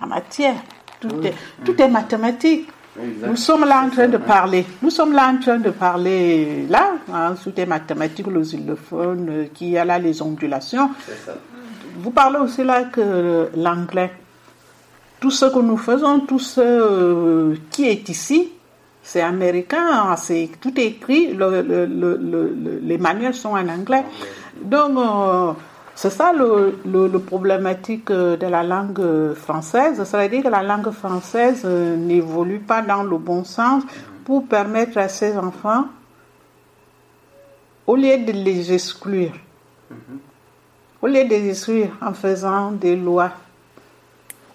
la matière, tout, est, tout est mathématique. Nous sommes là en train de parler. Nous sommes là en train de parler là, hein, tout est mathématique, le xylophone, euh, qui a là les ondulations. Vous parlez aussi là que l'anglais. Tout ce que nous faisons, tout ce euh, qui est ici, c'est américain, c'est tout est écrit, les manuels sont en anglais. Donc, euh, c'est ça le, problématique euh, de la langue française. Ça veut dire que la langue française n'évolue pas dans le bon sens pour permettre à ces enfants, au lieu de les exclure, au lieu exclure en faisant des lois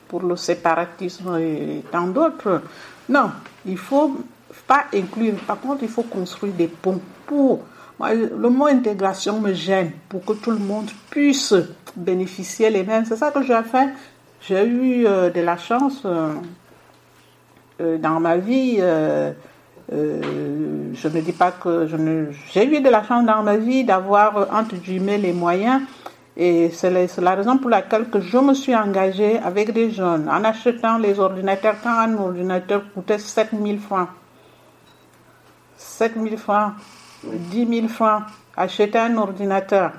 pour le séparatisme et tant d'autres, non, il faut pas inclure. Par contre, il faut construire des ponts pour. le mot intégration me gêne pour que tout le monde puisse bénéficier les mêmes. C'est ça que j'ai fait. J'ai eu euh, de la chance euh, euh, dans ma vie. je ne dis pas que je ne. J'ai eu de la chance dans ma vie d'avoir entre guillemets les moyens. Et c'est la, raison pour laquelle que je me suis engagée avec des jeunes en achetant les ordinateurs. Quand un ordinateur coûtait 7000 francs, 7 000 francs, 10 000 francs, acheter un ordinateur,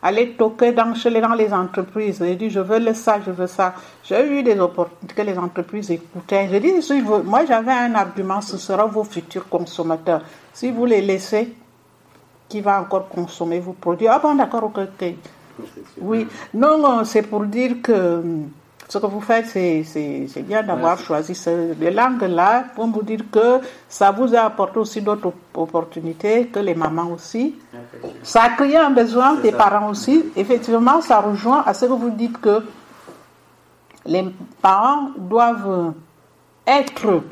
aller toquer dans, les, entreprises et dire je veux ça, je veux ça. J'ai eu des opportunités que les entreprises écoutaient. Je dis, moi j'avais un argument, ce sera vos futurs consommateurs. Si vous les laissez, qui va encore consommer vos produits Ah bon, d'accord, ok, ok. Oui, non, c'est pour dire que ce que vous faites, c'est bien d'avoir choisi ces langues-là pour vous dire que ça vous a apporté aussi d'autres opportunités que les mamans aussi. Ça a créé un besoin des parents aussi. Effectivement, ça rejoint à ce que vous dites que les parents doivent être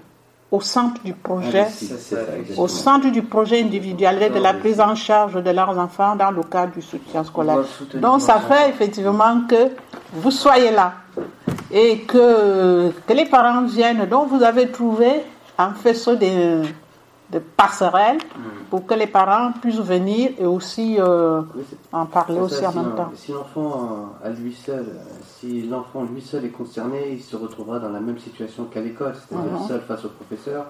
au centre du projet, au centre du projet individuel de la prise en charge de leurs enfants dans le cadre du soutien scolaire. Donc ça fait effectivement que vous soyez là et que, que les parents viennent. Donc vous avez trouvé un faisceau de, de passerelles mm. pour que les parents puissent venir et aussi euh, en parler aussi en même temps. Si l'enfant à lui seul, si l'enfant lui seul est concerné, il se retrouvera dans la même situation qu'à l'école, c'est-à-dire mm-hmm. seul face au professeur,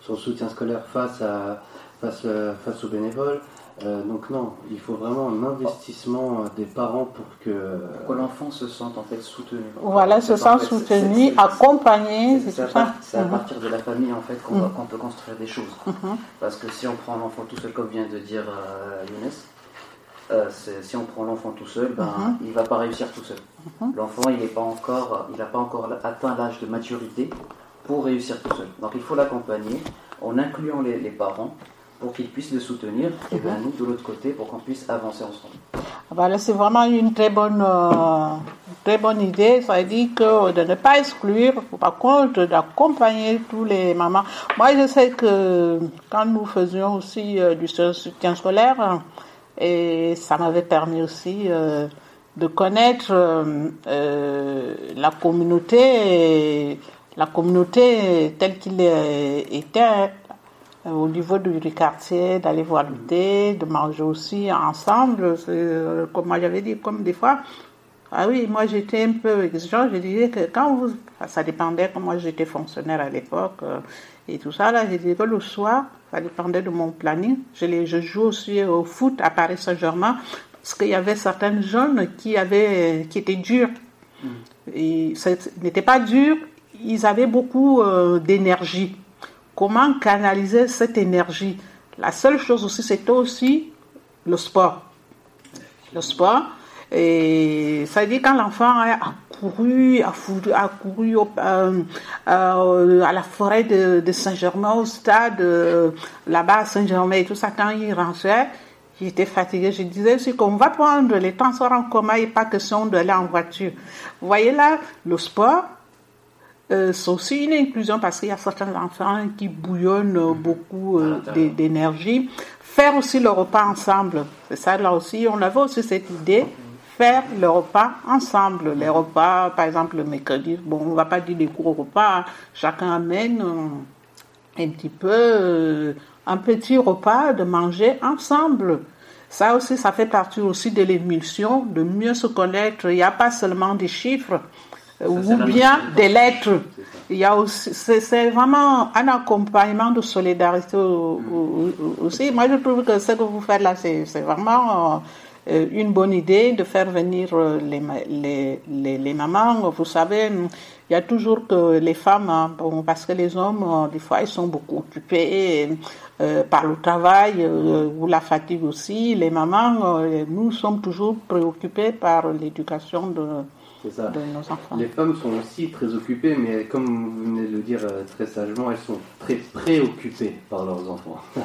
son soutien scolaire face, à, face, euh, face aux bénévoles. Euh, donc non, il faut vraiment un investissement des parents pour que, que l'enfant se sente en fait soutenu. Voilà, se sent soutenu, accompagné. C'est à, mhm. partir de la famille en fait qu'on mhm. peut construire des choses. Mhm. Parce que si on prend l'enfant tout seul, comme vient de dire euh, Younes, euh, si on prend l'enfant tout seul, ben, il ne va pas réussir tout seul. L'enfant, il n'a pas encore, il pas encore atteint l'âge de maturité pour réussir tout seul. Donc il faut l'accompagner en incluant les, les parents pour qu'ils puissent le soutenir, et bien nous de l'autre côté pour qu'on puisse avancer ensemble. Ah bah c'est vraiment une très bonne, euh, très bonne idée. Ça veut dire que de ne pas exclure, par contre, d'accompagner tous les mamans. Moi, je sais que quand nous faisions aussi euh, du soutien scolaire, et ça m'avait permis aussi euh, de connaître euh, la communauté, la communauté telle qu'il était au niveau du, quartier, d'aller voir le thé, de manger aussi ensemble. Comme moi j'avais dit, comme des fois, ah oui, moi j'étais un peu exigeant. Je disais que quand vous. Ça dépendait, quand moi j'étais fonctionnaire à l'époque euh, et tout ça, là, je disais que le soir, ça dépendait de mon planning. Je, les, je joue aussi au foot à Paris Saint-Germain parce qu'il y avait certaines jeunes qui, avaient, qui étaient dures. Mm. Et ce n'était pas dur, ils avaient beaucoup euh, d'énergie. Comment canaliser cette énergie? La seule chose aussi, c'était aussi le sport. Le sport et ça dit quand l'enfant a couru, a, a couru euh, euh, à la forêt de, Saint-Germain, au stade, euh, là-bas à Saint-Germain et tout ça, quand il rentrait, J'étais fatiguée. Je disais aussi qu'on va prendre les transports en commun et pas question d'aller en voiture. Vous voyez là, le sport, c'est aussi une inclusion parce qu'il y a certains enfants qui bouillonnent beaucoup d'énergie. Faire aussi le repas ensemble. C'est ça là aussi. On avait aussi cette idée faire le repas ensemble. Les repas, par exemple, le mercredi, bon, on va pas dire des gros repas, hein. chacun amène euh, un petit peu, euh, un petit repas de manger ensemble. Ça aussi, ça fait partie aussi de l'émulsion, de mieux se connaître. Il n'y a pas seulement des chiffres ou bien des lettres. Il y a aussi, c'est vraiment un accompagnement de solidarité aussi. Moi, je trouve que ce que vous faites là, c'est vraiment euh, une bonne idée de faire venir euh, les, les, les, les, mamans. Vous savez, il y a toujours que les femmes, hein, bon, parce que les hommes, euh, des fois, ils sont beaucoup occupés par le travail ou la fatigue aussi. Les mamans, nous sommes toujours préoccupés par l'éducation de, ça. Les femmes sont aussi très occupées, mais comme vous venez de le dire euh, très sagement, elles sont très préoccupées par leurs enfants. Je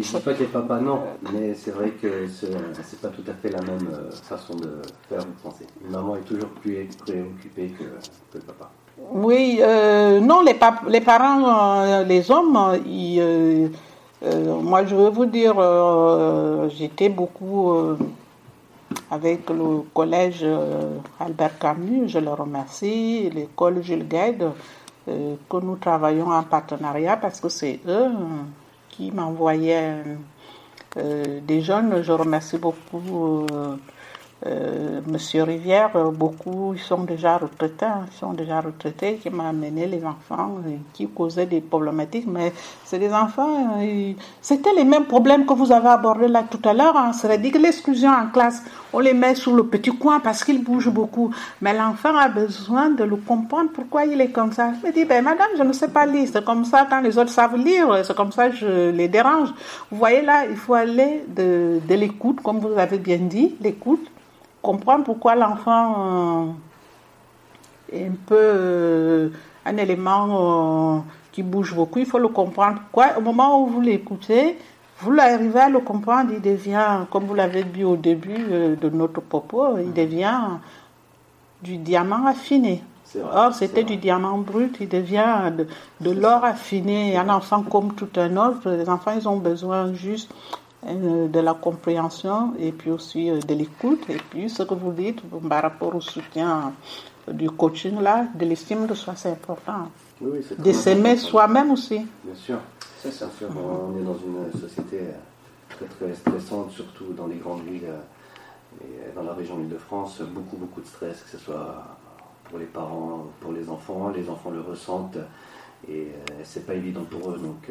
ne dis pas que les papas non, mais c'est vrai que ce n'est pas tout à fait la même euh, façon de faire ou de penser. Une maman est toujours plus préoccupée que, le papa. Oui, euh, non, les, les parents, les hommes, moi je veux vous dire, j'étais beaucoup avec le collège euh, Albert Camus, je le remercie, l'école Jules Guide, euh, que nous travaillons en partenariat parce que c'est eux qui m'envoyaient euh, des jeunes. Je remercie beaucoup euh, Monsieur Rivière, euh, beaucoup, ils sont déjà retraités, hein, ils sont déjà retraités, qui m'a amené les enfants euh, qui causaient des problématiques, mais c'est des enfants, c'était les mêmes problèmes que vous avez abordés là tout à l'heure, hein, c'est-à-dire que l'exclusion en classe, on les met sous le petit coin parce qu'ils bougent beaucoup, mais l'enfant a besoin de le comprendre pourquoi il est comme ça. Je me dis, ben madame, je ne sais pas lire, c'est comme ça quand les autres savent lire, c'est comme ça que je les dérange. Vous voyez là, il faut aller de, de l'écoute, comme vous avez bien dit, l'écoute comprendre pourquoi l'enfant euh, est un peu euh, un élément euh, qui bouge beaucoup. Il faut le comprendre. Pourquoi au moment où vous l'écoutez, vous arrivez à le comprendre, il devient, comme vous l'avez dit au début de notre propos, il devient du diamant affiné. Or, c'était du diamant brut, il devient de, de l'or affiné. Un enfant comme tout un autre, les enfants, ils ont besoin juste euh, de la compréhension et puis aussi euh, de l'écoute. Et puis ce que vous dites par rapport au soutien du coaching là, de l'estime de soi, c'est important. Oui, de s'aimer soi-même aussi. Bien sûr, c'est ça. On est dans une société très très stressante, surtout dans les grandes villes et dans la région Île-de-France. Beaucoup beaucoup de stress, que ce soit pour les parents, pour les enfants. Les enfants le ressentent et euh, c'est pas évident pour eux. Donc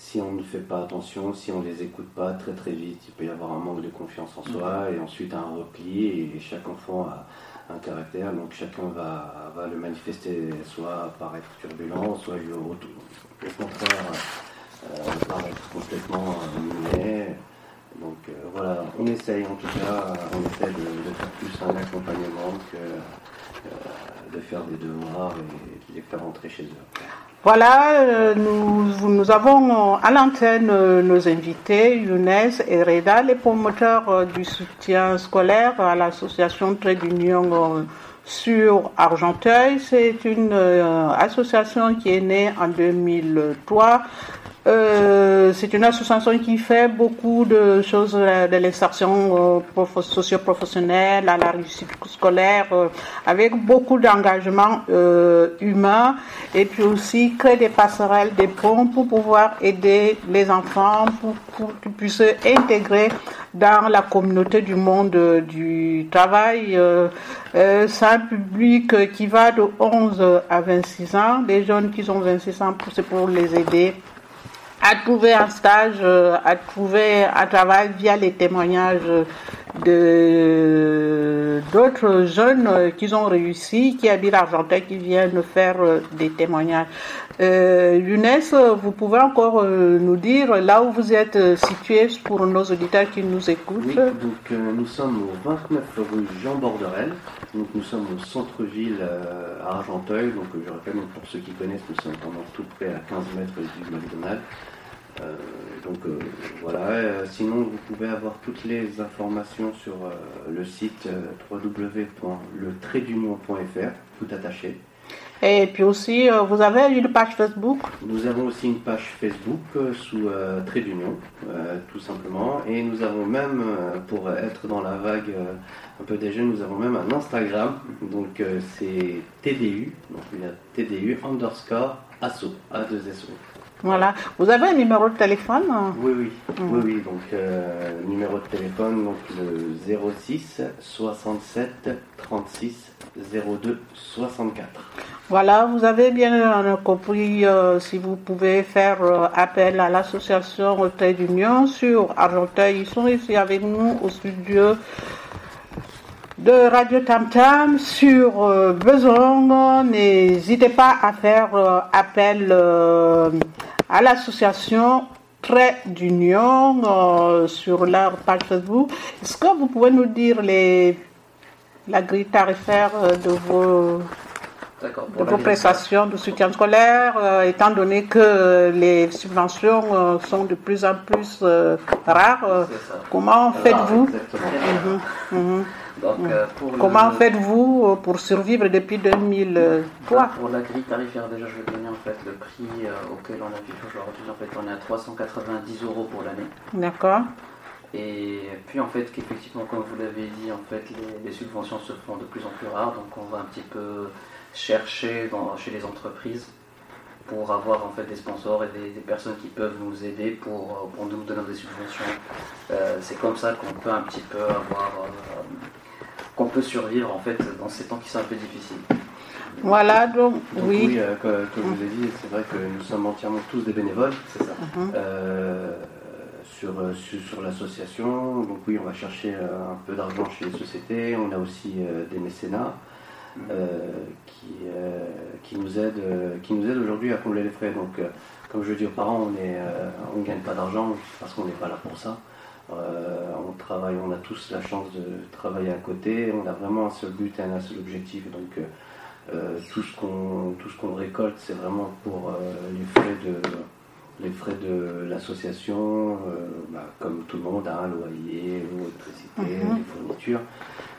si on ne fait pas attention, si on ne les écoute pas très très vite, il peut y avoir un manque de confiance en soi et ensuite un repli et chaque enfant a un caractère, donc chacun va, va le manifester soit par être turbulent, soit au, au contraire euh, par être complètement muet. Donc euh, voilà, on essaye en tout cas, on essaie de, faire plus un accompagnement que euh, de faire des devoirs et de les faire rentrer chez eux. Voilà, euh, nous, avons à l'antenne nos invités, Younes et Reda, les promoteurs du soutien scolaire à l'association Trade Union sur Argenteuil. C'est une association qui est née en 2003 euh, c'est une association qui fait beaucoup de choses de l'insertion euh, socio-professionnelle, à la réussite scolaire, euh, avec beaucoup d'engagement humain et puis aussi créer des passerelles, des ponts pour pouvoir aider les enfants pour, pour qu'ils puissent intégrer dans la communauté du monde du travail. c'est un public qui va de 11 à 26 ans. Les jeunes qui ont 26 ans, c'est pour les aider à trouver un stage, euh, à trouver un travail via les témoignages de d'autres jeunes qui ont réussi, qui habitent Argenteuil, qui viennent faire euh, des témoignages. Euh, Younes, vous pouvez encore euh, nous dire là où vous êtes situé pour nos auditeurs qui nous écoutent Oui, donc nous sommes au 29 rue Jean Borderel, donc nous sommes au centre-ville à Argenteuil, donc je rappelle pour ceux qui connaissent, nous sommes vraiment tout près à 15 mètres du McDonald's. Euh, donc euh, voilà, euh, sinon vous pouvez avoir toutes les informations sur le site www.letradunion.fr, tout attaché. Et puis aussi, vous avez une page Facebook? Nous avons aussi une page Facebook sous Trait d'Union, tout simplement. Et nous avons même, pour être dans la vague un peu des jeunes, nous avons même un Instagram. Donc c'est TDU, donc il y a TDU underscore ASSO, A2SO. Voilà. Vous avez un numéro de téléphone Oui, oui. Mm. Oui, oui. Donc, euh, numéro de téléphone, donc le 06 67 36 02 64. Voilà, vous avez bien compris euh, si vous pouvez faire euh, appel à l'association Trait d'Union sur Argenteuil. Ils sont ici avec nous au studio de Radio Tam Tam sur euh, besoin. N'hésitez pas à faire euh, appel euh, à l'association Trait d'Union sur leur page Facebook. Est-ce que vous pouvez nous dire les, la grille tarifaire de vos de vos prestations de soutien scolaire, étant donné que les subventions sont de plus en plus rares. comment faites-vous? Euh, Comment faites-vous euh, pour survivre depuis 2003 Pour la grille tarifaire, déjà, je vais donner en fait le prix euh, auquel on a vu aujourd'hui. En fait, on est à 390 euros pour l'année. D'accord. Et puis en fait, qu'effectivement, comme vous l'avez dit, en fait, les, subventions se font de plus en plus rares. Donc, on va un petit peu chercher dans, chez les entreprises pour avoir en fait des sponsors et des, personnes qui peuvent nous aider pour, pour nous donner des subventions. c'est comme ça qu'on peut un petit peu avoir qu'on peut survivre en fait dans ces temps qui sont un peu difficiles. Voilà, donc, oui. Euh, comme, je vous ai dit, c'est vrai que nous sommes entièrement tous des bénévoles, c'est ça. Mhm. Euh, sur, sur, l'association, donc oui, on va chercher euh, un peu d'argent chez les sociétés, on a aussi des mécénats mhm. qui, qui nous aident, qui nous aident aujourd'hui à combler les frais. Donc, comme je dis aux parents, on ne gagne pas d'argent parce qu'on n'est pas là pour ça. Euh, on travaille, on a tous la chance de travailler à côté. On a vraiment un seul but et un seul objectif. Donc euh, euh, tout ce qu'on tout ce qu'on récolte, c'est vraiment pour les frais de les frais de l'association, bah, comme tout le monde, un hein, loyer, l'électricité, mhm. les fournitures.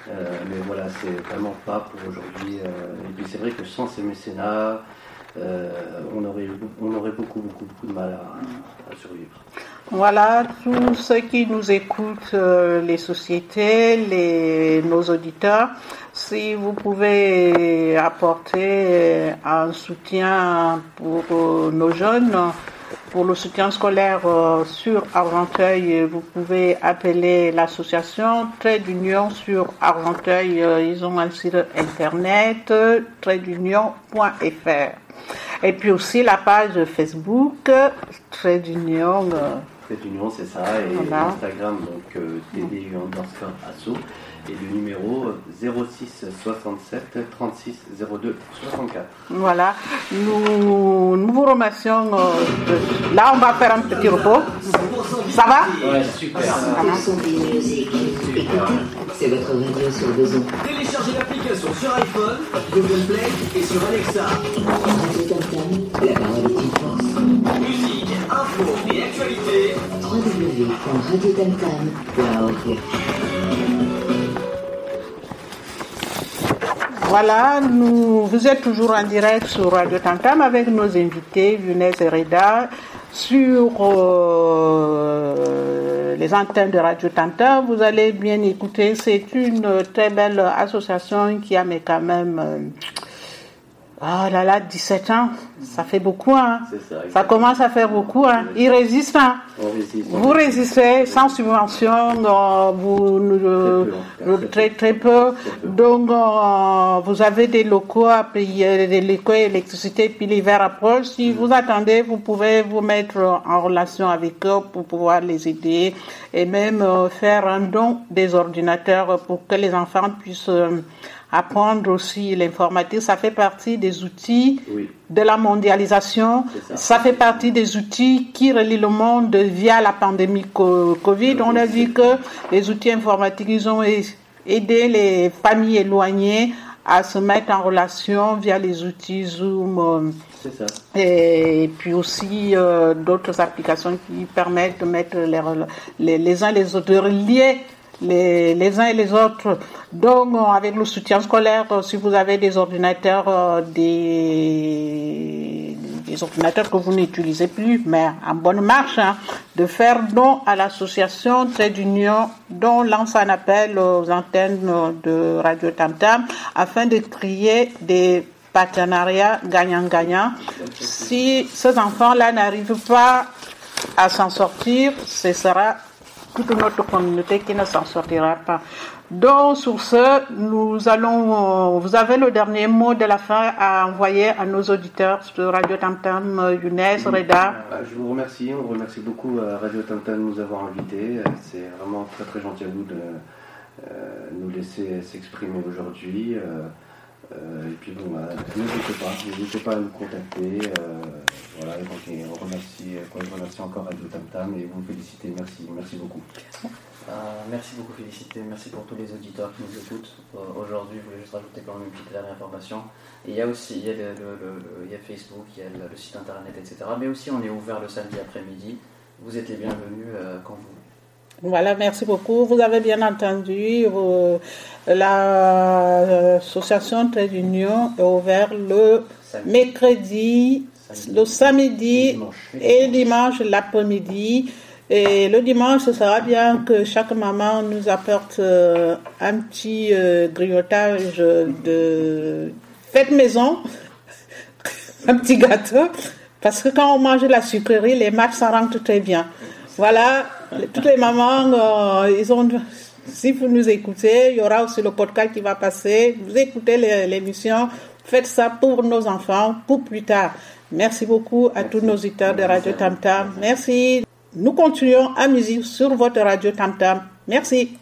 mais voilà, c'est vraiment pas pour aujourd'hui. et puis c'est vrai que sans ces mécénats, on, aurait, on aurait beaucoup, beaucoup, beaucoup de mal à survivre. Voilà, tous ceux qui nous écoutent, euh, les sociétés, les, nos auditeurs, si vous pouvez apporter un soutien pour euh, nos jeunes, pour le soutien scolaire euh, sur Argenteuil, vous pouvez appeler l'association Trade d'Union sur Argenteuil. ils ont un site internet tradeunion.fr. Et puis aussi la page Facebook Trade d'Union union, c'est ça, et Instagram, donc euh, TDU underscore asso, et le numéro 06 67 36 02 64. Voilà, nous, nous vous remercions. Euh, là, on va faire un petit repos. Ça va? Ouais, super. C'est votre radio sur besoin. Téléchargez l'application sur iPhone, Google Play et sur Alexa. Voilà, nous, vous êtes toujours en direct sur Radio Tantam avec nos invités, Younes et Reda, sur euh, les antennes de Radio Tantam. Vous allez bien écouter, c'est une très belle association qui a mais quand même... Euh, Oh là là, 17 ans, ça fait beaucoup, hein. Ça, ça, commence à faire beaucoup, hein. Ils résistent, hein. vous résistez sans subvention, vous, très, très, peu. Donc, euh, vous avez des locaux à payer, des locaux électricité, puis l'hiver approche. Si vous attendez, vous pouvez vous mettre en relation avec eux pour pouvoir les aider et même euh, faire un don des ordinateurs pour que les enfants puissent euh, apprendre aussi l'informatique, ça fait partie des outils de la mondialisation, ça. fait partie des outils qui relient le monde via la pandémie Covid. On a vu que les outils informatiques, ils ont aidé les familles éloignées à se mettre en relation via les outils Zoom. Ça. Et puis aussi euh, d'autres applications qui permettent de mettre les, les, les uns les autres, de relier les, uns et les autres. Donc, avec le soutien scolaire, si vous avez des ordinateurs, euh, des, des ordinateurs que vous n'utilisez plus, mais en bonne marche, hein, de faire don à l'association Trade Union, dont lance un appel aux antennes de Radio Tam Tam, afin de créer des partenariats gagnant-gagnant. Si ces enfants-là n'arrivent pas à s'en sortir, ce sera toute notre communauté qui ne s'en sortira pas. Donc, sur ce, nous allons, euh, vous avez le dernier mot de la fin à envoyer à nos auditeurs sur Radio Tamtam, euh, Younes, Reda. Bah, je vous remercie, on remercie beaucoup à euh, Radio Tamtam de nous avoir invités. C'est vraiment très très gentil à vous de nous laisser s'exprimer aujourd'hui. Euh, et puis bon, bah, n'hésitez pas, pas à nous contacter. Euh, voilà, et donc, on remercie, remercie encore Radio Tam Tam et vous féliciter. Merci, merci beaucoup. Euh, merci beaucoup, féliciter. Merci pour tous les auditeurs qui nous écoutent. Aujourd'hui, je voulais juste rajouter quand même une petite dernière information. Et il y a aussi il y a Facebook, il y a le, site internet, etc. Mais aussi, on est ouvert le samedi après-midi. Vous êtes les bienvenus quand vous voilà, merci beaucoup. Vous avez bien entendu, euh, l'association Trade Union est ouverte le mercredi, le samedi et dimanche l'après-midi. Et le dimanche, ce sera bien que chaque maman nous apporte euh, un petit euh, grignotage de fête maison, un petit gâteau, parce que quand on mange la sucrerie, les matchs s'en rentrent très bien. Voilà, toutes les mamans, euh, ils ont, si vous nous écoutez, il y aura aussi le podcast qui va passer. Vous écoutez l'émission, faites ça pour nos enfants, pour plus tard. Merci beaucoup à tous nos auditeurs de Radio Tam Tam. Merci. Nous continuons à musique sur votre Radio Tam Tam. Merci.